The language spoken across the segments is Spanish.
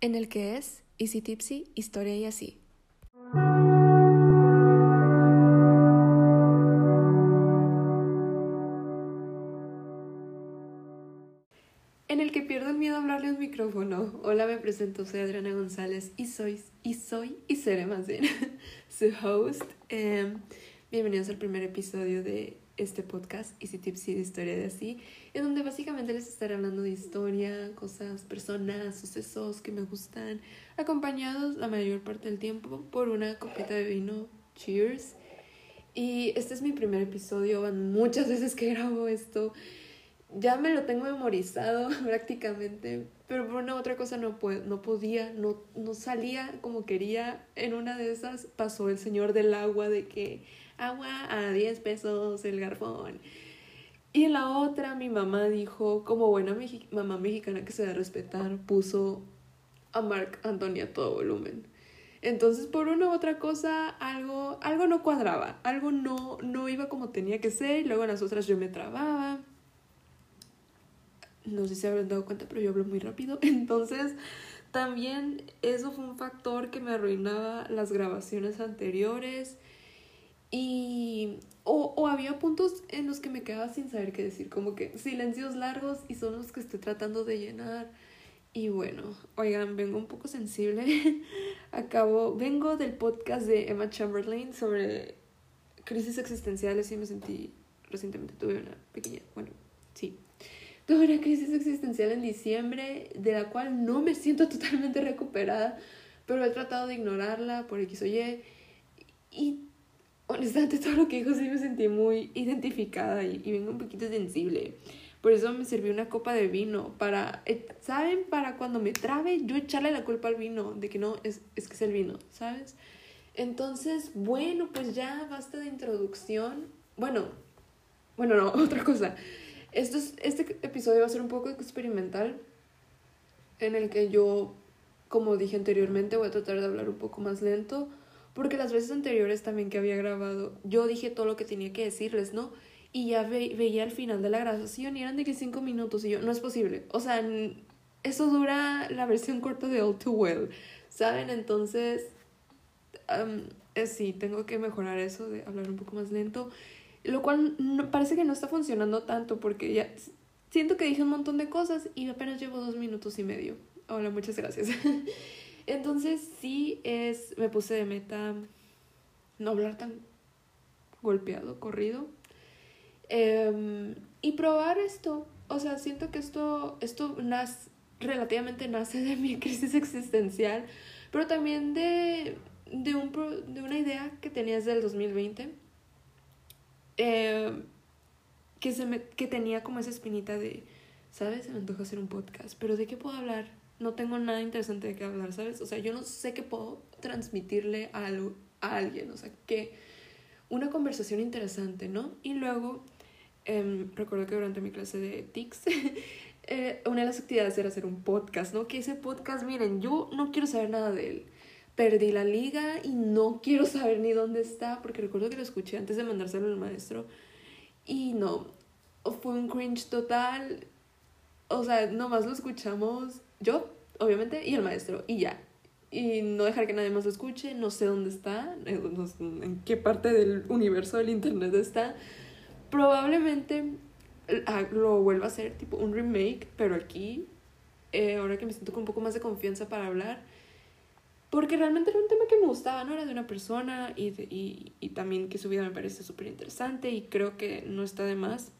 en el que es Easy Tipsy, Historia y así. En el que pierdo el miedo a hablarle un micrófono. Hola, me presento, soy Adriana González y soy, y soy, y seré más bien, su host. Em, bienvenidos al primer episodio de este podcast, Easy Tipsy de Historia de Así, en donde básicamente les estaré hablando de historia, cosas, personas, sucesos que me gustan, acompañados la mayor parte del tiempo por una copita de vino. Cheers. Y este es mi primer episodio, van muchas veces que grabo esto. Ya me lo tengo memorizado prácticamente, pero por una otra cosa no, puedo, no podía, no, no salía como quería. En una de esas pasó el señor del agua de que agua a 10 pesos el garfón. Y la otra mi mamá dijo, como buena mamá mexicana que se da a respetar, puso a Marc Antonio a todo volumen. Entonces, por una u otra cosa, algo, algo no cuadraba, algo no, no iba como tenía que ser, y luego en las otras yo me trababa. No sé si habrán dado cuenta, pero yo hablo muy rápido. Entonces, también eso fue un factor que me arruinaba las grabaciones anteriores. Y. O, o había puntos en los que me quedaba sin saber qué decir, como que silencios largos y son los que estoy tratando de llenar. Y bueno, oigan, vengo un poco sensible. Acabo, vengo del podcast de Emma Chamberlain sobre crisis existenciales y me sentí, recientemente tuve una pequeña, bueno, sí, tuve una crisis existencial en diciembre de la cual no me siento totalmente recuperada, pero he tratado de ignorarla por X o Y. Y honestamente todo lo que dijo sí me sentí muy identificada y, y vengo un poquito sensible. Por eso me sirvió una copa de vino para, eh, ¿saben? Para cuando me trabe, yo echarle la culpa al vino, de que no, es, es que es el vino, ¿sabes? Entonces, bueno, pues ya basta de introducción. Bueno, bueno, no, otra cosa. Esto es, este episodio va a ser un poco experimental, en el que yo, como dije anteriormente, voy a tratar de hablar un poco más lento, porque las veces anteriores también que había grabado, yo dije todo lo que tenía que decirles, ¿no? y ya veía el final de la grabación y eran de que cinco minutos y yo, no es posible. O sea, eso dura la versión corta de All Too Well, ¿saben? Entonces, eh, sí, tengo que mejorar eso de hablar un poco más lento, lo cual parece que no está funcionando tanto porque ya siento que dije un montón de cosas y apenas llevo dos minutos y medio. Hola, muchas gracias. Entonces, sí, es, me puse de meta no hablar tan golpeado, corrido Em, y probar esto. O sea, siento que esto, esto nace, relativamente nace de mi crisis existencial, pero también de, de, un, de una idea que tenía desde el 2020. Em, que, se me, que tenía como esa espinita de, ¿sabes? Se me antoja hacer un podcast, pero ¿de qué puedo hablar? No tengo nada interesante de qué hablar, ¿sabes? O sea, yo no sé qué puedo transmitirle a, a alguien, o sea, que una conversación interesante, ¿no? Y luego Em, recuerdo que durante mi clase de TICS, eh, una de las actividades era hacer un podcast, ¿no? Que ese podcast, miren, yo no quiero saber nada de él. Perdí la liga y no quiero saber ni dónde está, porque recuerdo que lo escuché antes de mandárselo al maestro. Y no, fue un cringe total. O sea, nomás lo escuchamos yo, obviamente, y el maestro, y ya. Y no dejar que nadie más lo escuche, no sé dónde está, eh, en qué parte del universo del internet está Probablemente ah, lo vuelva a hacer, tipo un remake, pero aquí, eh, ahora que me siento con un poco más de confianza para hablar, porque realmente era un tema que me gustaba, ¿no? Era de una persona y, y, y también que su vida me parece súper interesante y creo que no está de más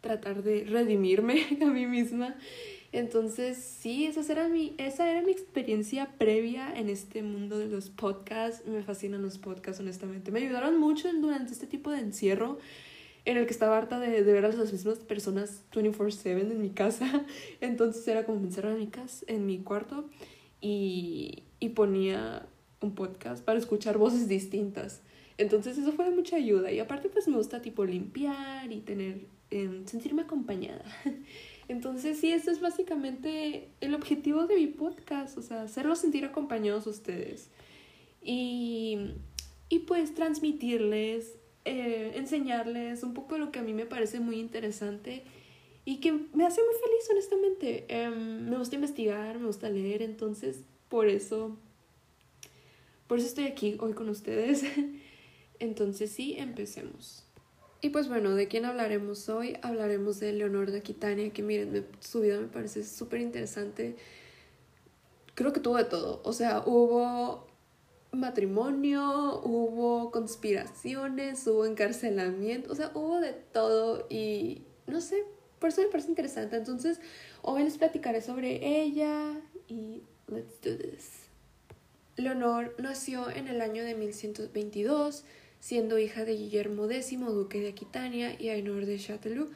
tratar de redimirme a mí misma. Entonces, sí, esa era, mi, esa era mi experiencia previa en este mundo de los podcasts. Me fascinan los podcasts, honestamente. Me ayudaron mucho durante este tipo de encierro en el que estaba harta de, de ver a las mismas personas 24/7 en mi casa. Entonces era como me encerraba en mi casa, en mi cuarto y, y ponía un podcast para escuchar voces distintas. Entonces eso fue de mucha ayuda y aparte pues me gusta tipo limpiar y tener, eh, sentirme acompañada. Entonces sí, esto es básicamente el objetivo de mi podcast, o sea, hacerlos sentir acompañados ustedes y, y pues transmitirles eh, enseñarles un poco de lo que a mí me parece muy interesante y que me hace muy feliz, honestamente. Em, me gusta investigar, me gusta leer, entonces por eso, por eso estoy aquí hoy con ustedes. entonces sí, empecemos. Y pues bueno, ¿de quién hablaremos hoy? Hablaremos de Leonor de Aquitania, que miren, su vida me parece súper interesante. Creo que tuvo de todo. O sea, hubo matrimonio, hubo conspiraciones, hubo encarcelamiento, o sea, hubo de todo y no sé, por eso me parece interesante. Entonces, hoy les platicaré sobre ella y let's do this. Leonor nació en el año de 1122 siendo hija de Guillermo X, duque de Aquitania, y Ainor de Châteauroux.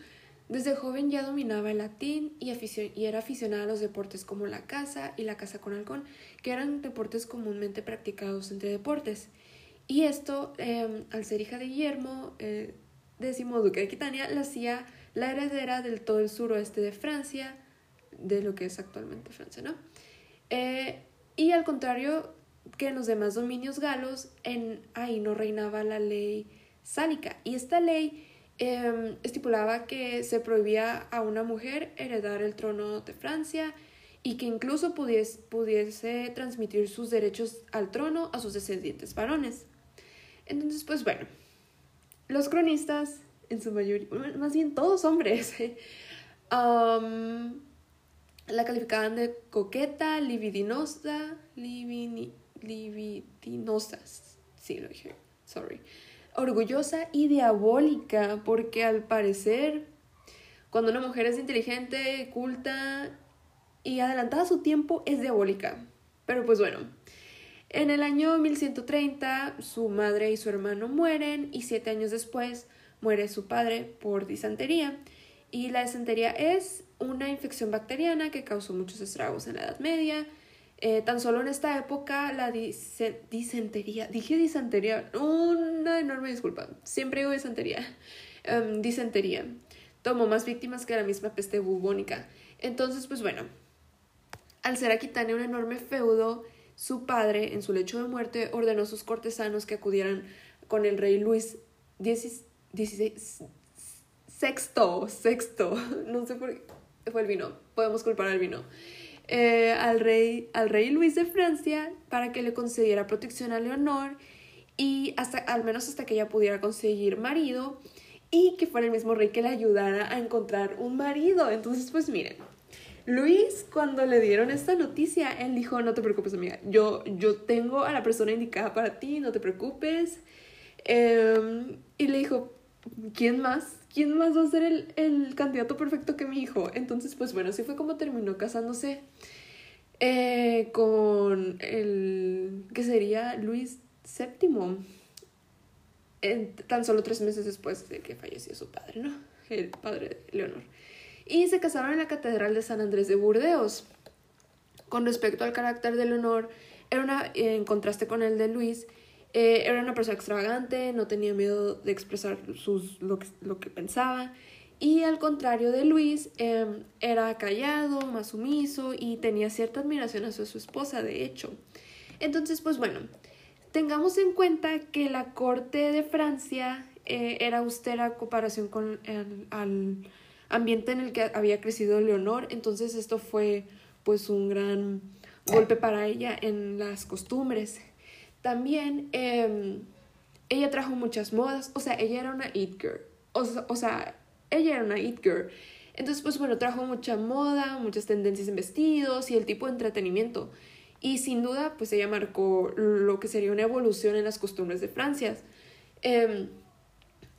Desde joven ya dominaba el latín y, era aficionada a los deportes como la caza y la caza con halcón, que eran deportes comúnmente practicados entre deportes. Y esto, em, al ser hija de Guillermo eh, X, duque de Aquitania, la hacía la heredera del todo el suroeste de Francia, de lo que es actualmente Francia, ¿no? Eh, y al contrario, que en los demás dominios galos en, ahí no reinaba la ley sálica. Y esta ley em, estipulaba que se prohibía a una mujer heredar el trono de Francia y que incluso pudiese, pudiese transmitir sus derechos al trono a sus descendientes varones. Entonces, pues bueno, los cronistas, en su mayoría, más bien todos hombres, la calificaban de coqueta, libidinosa, libini, libidinosas. Sí, lo dije. Sorry. Orgullosa y diabólica, porque al parecer, cuando una mujer es inteligente, culta y adelantada a su tiempo, es diabólica. Pero pues bueno, en el año 1130 su madre y su hermano mueren y siete años después muere su padre por disentería. Y la disentería es una infección bacteriana que causó muchos estragos en la Edad Media eh, tan solo en esta época la disentería, dije disentería, una enorme disculpa, siempre digo disentería, um, disentería, tomó más víctimas que la misma peste bubónica. Entonces, pues bueno, al ser Aquitania un enorme feudo, su padre, en su lecho de muerte, ordenó a sus cortesanos que acudieran con el rey Luis XVI, sexto, sexto, no sé por qué, fue el vino, podemos culpar al vino. Eh, al, rey, al rey Luis de Francia para que le concediera protección a Leonor y hasta, al menos hasta que ella pudiera conseguir marido y que fuera el mismo rey que le ayudara a encontrar un marido. Entonces, pues miren, Luis cuando le dieron esta noticia, él dijo, no te preocupes amiga, yo, yo tengo a la persona indicada para ti, no te preocupes. Em, y le dijo, ¿quién más? ¿quién más va a ser el, el, candidato perfecto que mi hijo? Entonces, pues bueno, así fue como terminó casándose eh, con el que sería Luis VII, tan solo tres meses después de que falleció su padre, ¿no? El padre de Leonor. Y se casaron en la Catedral de San Andrés de Burdeos. Con respecto al carácter de Leonor, era una, en contraste con el de Luis, eh, era una persona extravagante, no tenía miedo de expresar sus, lo, que, pensaba. Y al contrario de Luis, em, era callado, más sumiso y tenía cierta admiración hacia su esposa, de hecho. Entonces, pues bueno, tengamos en cuenta que la corte de Francia eh, era austera en comparación con el al ambiente en el que había crecido Leonor. Entonces esto fue pues un gran golpe para ella en las costumbres. También em, ella trajo muchas modas, o sea, ella era una it girl, o, sea, ella era una it girl. Entonces, pues bueno, trajo mucha moda, muchas tendencias en vestidos y el tipo de entretenimiento. Y sin duda, pues ella marcó lo que sería una evolución en las costumbres de Francia. Em,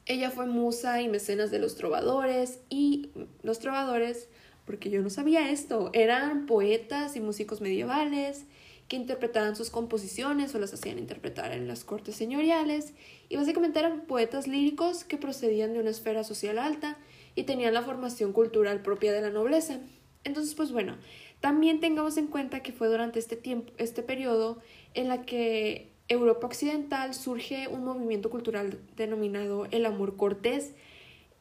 ella fue musa y mecenas de los trovadores y los trovadores, porque yo no sabía esto, eran poetas y músicos medievales que interpretaban sus composiciones o las hacían interpretar en las cortes señoriales, y básicamente eran poetas líricos que procedían de una esfera social alta y tenían la formación cultural propia de la nobleza. Entonces, pues bueno, también tengamos en cuenta que fue durante este tiempo, este periodo, en la que Europa Occidental surge un movimiento cultural denominado el amor cortés,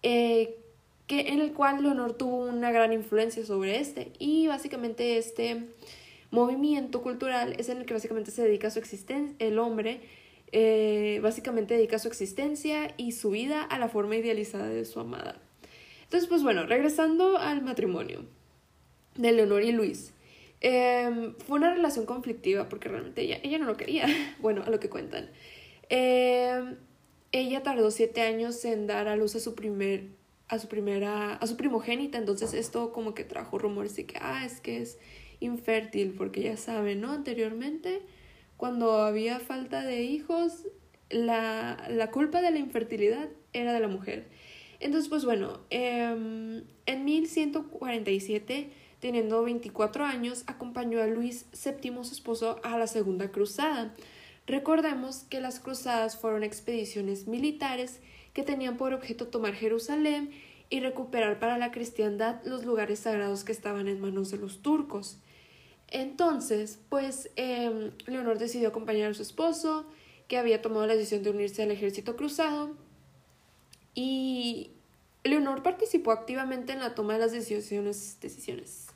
eh, que, en el cual Leonor tuvo una gran influencia sobre este, y básicamente este movimiento cultural es en el que básicamente se dedica su existencia, el hombre eh, básicamente dedica su existencia y su vida a la forma idealizada de su amada. Entonces, pues bueno, regresando al matrimonio de Leonor y Luis. Em, fue una relación conflictiva porque realmente ella, ella no lo quería. Bueno, a lo que cuentan. Em, ella tardó siete años en dar a luz a su primer a su primera a su primogénita entonces esto como que trajo rumores de que ah es que es infértil porque ya saben no anteriormente cuando había falta de hijos la, la culpa de la infertilidad era de la mujer. Entonces pues bueno eh, en 1147 teniendo 24 años acompañó a Luis VII su esposo a la segunda cruzada. Recordemos que las cruzadas fueron expediciones militares que tenían por objeto tomar Jerusalén y recuperar para la cristiandad los lugares sagrados que estaban en manos de los turcos. Entonces, pues em, Leonor decidió acompañar a su esposo, que había tomado la decisión de unirse al ejército cruzado, y Leonor participó activamente en la toma de las decisiones, decisiones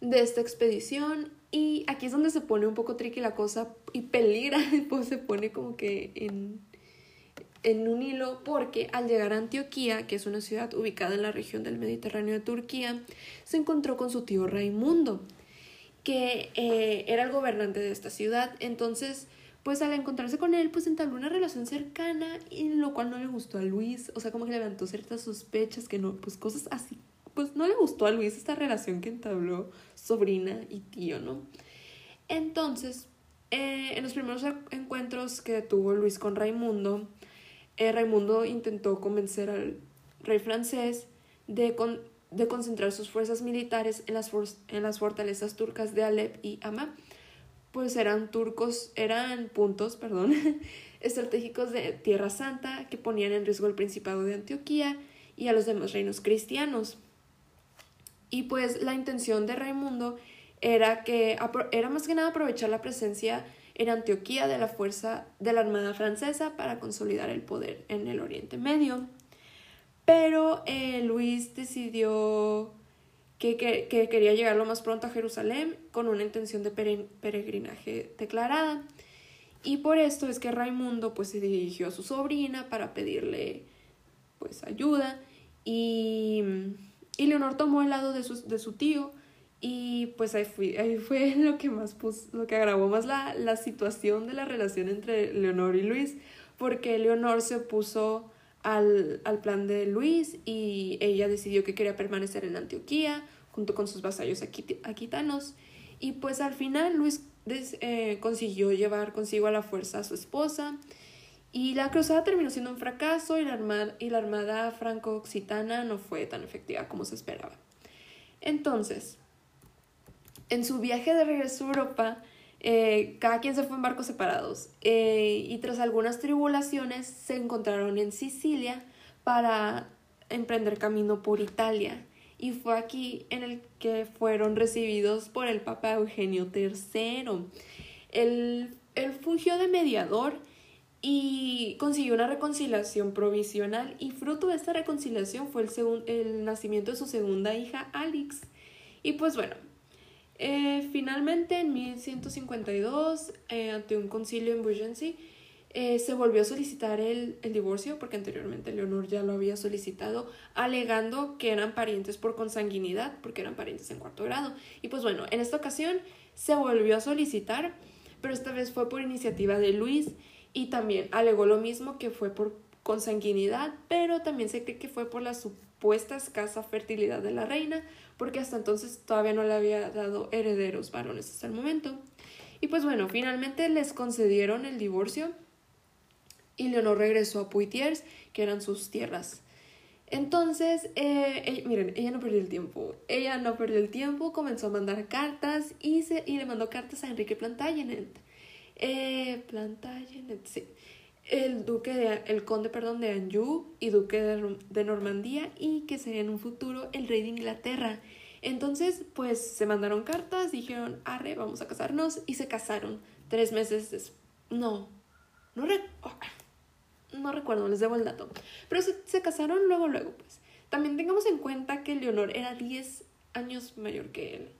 de esta expedición y aquí es donde se pone un poco tricky la cosa y peligra, pues se pone como que en, en un hilo porque al llegar a Antioquía, que es una ciudad ubicada en la región del Mediterráneo de Turquía, se encontró con su tío Raimundo, que eh, era el gobernante de esta ciudad. Entonces, pues al encontrarse con él, pues entabló una relación cercana y lo cual no le gustó a Luis, o sea, como que levantó ciertas sospechas que no, pues cosas así pues no le gustó a Luis esta relación que entabló sobrina y tío, ¿no? Entonces, eh, en los primeros encuentros que tuvo Luis con Raimundo, eh, Raimundo intentó convencer al rey francés de, de concentrar sus fuerzas militares en las, en las fortalezas turcas de Alep y Hama, pues eran turcos, eran puntos, perdón, estratégicos de Tierra Santa que ponían en riesgo el Principado de Antioquía y a los demás reinos cristianos. Y pues la intención de Raimundo era que era más que nada aprovechar la presencia en Antioquía de la fuerza de la Armada francesa para consolidar el poder en el Oriente Medio. Pero eh, Luis decidió que, que, quería llegar lo más pronto a Jerusalén con una intención de peregrinaje declarada. Y por esto es que Raimundo pues se dirigió a su sobrina para pedirle pues ayuda y y Leonor tomó el lado de su, de su tío y pues ahí, ahí fue lo que más pues, lo que agravó más la, la situación de la relación entre Leonor y Luis, porque Leonor se opuso al, al plan de Luis y ella decidió que quería permanecer en Antioquía junto con sus vasallos aquitanos y pues al final Luis eh, consiguió llevar consigo a la fuerza a su esposa y la cruzada terminó siendo un fracaso y la y la armada franco-occitana no fue tan efectiva como se esperaba. Entonces, en su viaje de regreso a Europa, eh, cada quien se fue en barcos separados eh, y tras algunas tribulaciones se encontraron en Sicilia para emprender camino por Italia. Y fue aquí en el que fueron recibidos por el Papa Eugenio III. Él, fungió de mediador y consiguió una reconciliación provisional y fruto de esta reconciliación fue el, el nacimiento de su segunda hija, Alix. Y pues bueno, eh, finalmente en 1152, eh, ante un concilio en Beaugency, eh, se volvió a solicitar el, el, divorcio porque anteriormente Leonor ya lo había solicitado, alegando que eran parientes por consanguinidad, porque eran parientes en cuarto grado. Y pues bueno, en esta ocasión se volvió a solicitar, pero esta vez fue por iniciativa de Luis y también alegó lo mismo que fue por consanguinidad, pero también se cree que fue por la supuesta escasa fertilidad de la reina, porque hasta entonces todavía no le había dado herederos varones hasta el momento. Y pues bueno, finalmente les concedieron el divorcio y Leonor regresó a Poitiers, que eran sus tierras. Entonces, eh, miren, ella no perdió el tiempo. Ella no perdió el tiempo, comenzó a mandar cartas y, se, y le mandó cartas a Enrique Plantagenet eh, Plantagenet, sí. El duque de, el conde, perdón, de Anjou y duque de, de Normandía y que sería en un futuro el rey de Inglaterra. Entonces, pues se mandaron cartas, dijeron, arre, vamos a casarnos y se casaron. Tres meses después. No, no, no recuerdo, les debo el dato. Pero se, se, casaron luego, luego, pues. También tengamos en cuenta que Leonor era 10 años mayor que él.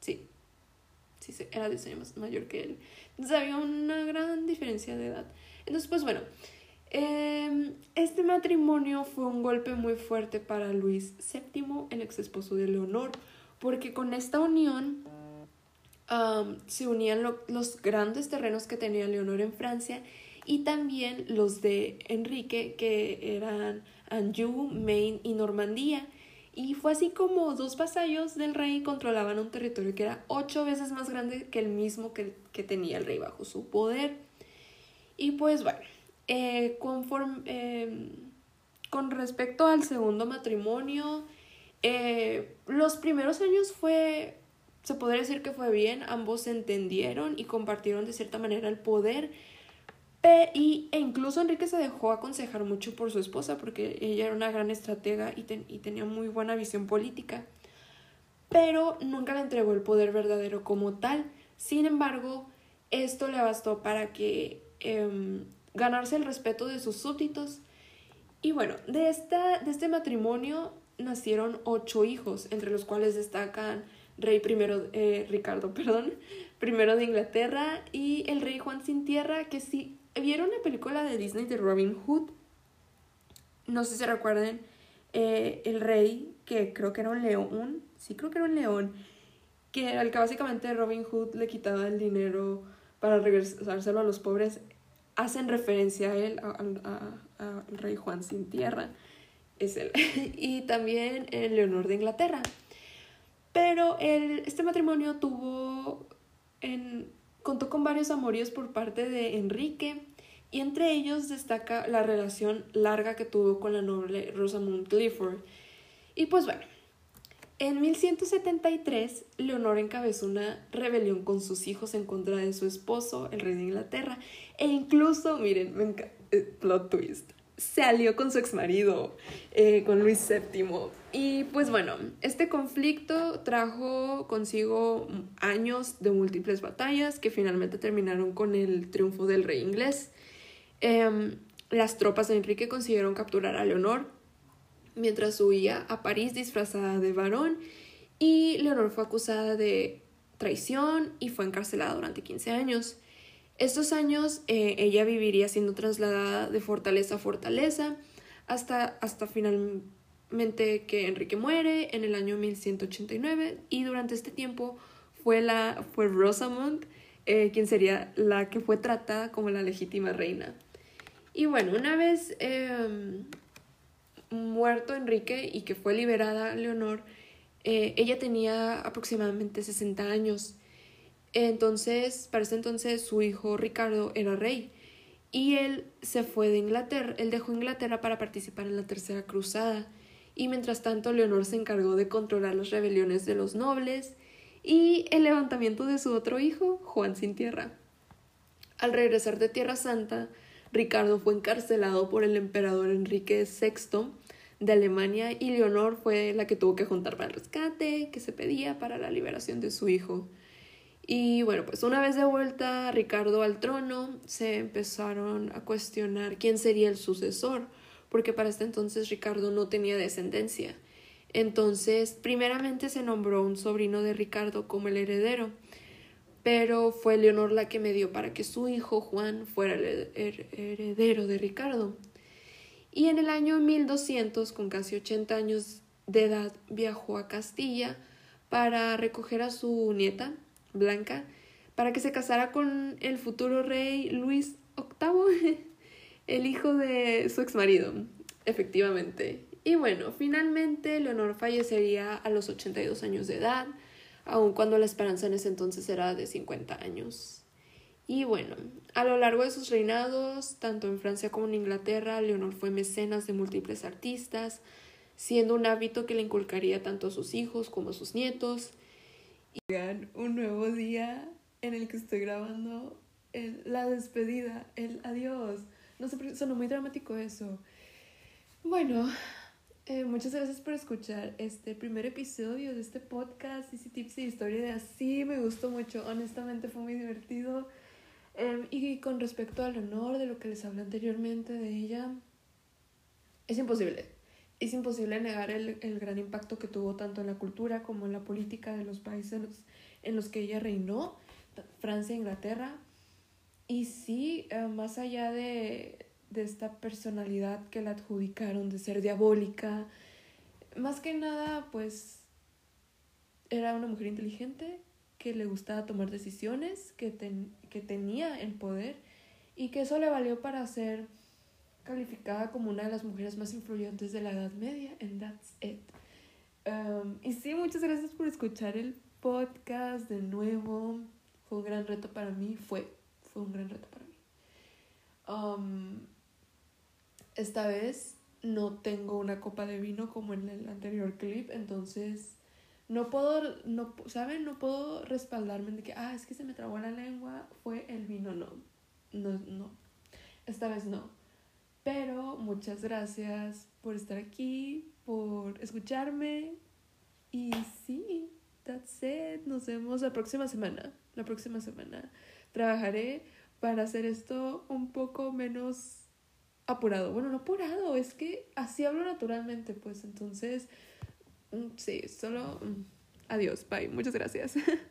Sí, era 10 años mayor que él. Entonces había una gran diferencia de edad. Entonces, pues bueno, Em, este matrimonio fue un golpe muy fuerte para Luis VII, el ex esposo de Leonor, porque con esta unión se unían los grandes terrenos que tenía Leonor en Francia y también los de Enrique, que eran Anjou, Maine y Normandía. Y fue así como dos vasallos del rey controlaban un territorio que era ocho veces más grande que el mismo que, que tenía el rey bajo su poder. Y pues bueno, eh, conforme, em, con respecto al segundo matrimonio, eh, los primeros años fue, se podría decir que fue bien, ambos se entendieron y compartieron de cierta manera el poder. Y, e incluso Enrique se dejó aconsejar mucho por su esposa porque ella era una gran estratega y, y tenía muy buena visión política. Pero nunca le entregó el poder verdadero como tal. Sin embargo, esto le bastó para que em, ganarse el respeto de sus súbditos. Y bueno, de, esta, de este matrimonio nacieron ocho hijos, entre los cuales destacan rey primero, eh, Ricardo, perdón, primero de Inglaterra y el rey Juan sin tierra, que si vieron la película de Disney de Robin Hood, no sé si recuerden, eh, el rey, que creo que era un león, sí creo que era un león, que al que básicamente Robin Hood le quitaba el dinero para regresárselo a los pobres, hacen referencia a él, al rey Juan sin tierra, es él, y también el Leonor de Inglaterra. Pero el, este matrimonio tuvo, en, contó con varios amoríos por parte de Enrique, y entre ellos destaca la relación larga que tuvo con la noble Rosamund Clifford. Y pues bueno, en 1173, Leonor encabezó una rebelión con sus hijos en contra de su esposo, el rey de Inglaterra, e incluso, miren, me eh, plot twist, se alió con su exmarido, eh, con Luis VII. Y pues bueno, este conflicto trajo consigo años de múltiples batallas que finalmente terminaron con el triunfo del rey inglés. Em, las tropas de Enrique consiguieron capturar a Leonor mientras huía a París disfrazada de varón y Leonor fue acusada de traición y fue encarcelada durante 15 años. Estos años eh, ella viviría siendo trasladada de fortaleza a fortaleza hasta, hasta finalmente que Enrique muere en el año 1189 y durante este tiempo fue, la, fue Rosamund eh, quien sería la que fue tratada como la legítima reina. Y bueno, una vez em, muerto Enrique y que fue liberada Leonor, eh, ella tenía aproximadamente 60 años. Entonces, para ese entonces su hijo Ricardo era rey y él se fue de Inglaterra, él dejó Inglaterra para participar en la Tercera Cruzada y mientras tanto Leonor se encargó de controlar las rebeliones de los nobles y el levantamiento de su otro hijo, Juan sin tierra. Al regresar de Tierra Santa, Ricardo fue encarcelado por el emperador Enrique VI de Alemania y Leonor fue la que tuvo que juntar para el rescate que se pedía para la liberación de su hijo. Y bueno, pues una vez de vuelta Ricardo al trono, se empezaron a cuestionar quién sería el sucesor, porque para este entonces Ricardo no tenía descendencia. Entonces, primeramente se nombró un sobrino de Ricardo como el heredero, pero fue Leonor la que me dio para que su hijo Juan fuera el heredero de Ricardo. Y en el año 1200, con casi 80 años de edad, viajó a Castilla para recoger a su nieta, Blanca, para que se casara con el futuro rey Luis VIII, el hijo de su exmarido, efectivamente. Y bueno, finalmente Leonor fallecería a los 82 años de edad, aun cuando la esperanza en ese entonces era de 50 años. Y bueno, a lo largo de sus reinados, tanto en Francia como en Inglaterra, Leonor fue mecenas de múltiples artistas, siendo un hábito que le inculcaría tanto a sus hijos como a sus nietos. Y un nuevo día en el que estoy grabando la despedida, el adiós. No sé, sonó muy dramático eso. Bueno, eh, muchas gracias por escuchar este primer episodio de este podcast, Easy Tips y Historia de Así. Me gustó mucho, honestamente fue muy divertido. Em, y con respecto al honor de lo que les hablé anteriormente de ella, es imposible. Es imposible negar el, el, gran impacto que tuvo tanto en la cultura como en la política de los países en los que ella reinó, Francia e Inglaterra. Y sí, eh, más allá de, de esta personalidad que le adjudicaron de ser diabólica. Más que nada, pues era una mujer inteligente que le gustaba tomar decisiones, que, que tenía el poder y que eso le valió para ser calificada como una de las mujeres más influyentes de la Edad Media, and that's it. Um, y sí, muchas gracias por escuchar el podcast de nuevo. Fue un gran reto para mí, fue, fue un gran reto para mí. Um, esta vez no tengo una copa de vino como en el anterior clip, entonces no puedo, no, ¿saben? No puedo respaldarme de que, ah, es que se me trabó la lengua, fue el vino, no, no, no, esta vez no. Pero muchas gracias por estar aquí, por escucharme y sí, that's it. Nos vemos la próxima semana. La próxima semana trabajaré para hacer esto un poco menos apurado. Bueno, no apurado, es que así hablo naturalmente, pues entonces, mm, sí, solo... Mm, adiós, bye, muchas gracias.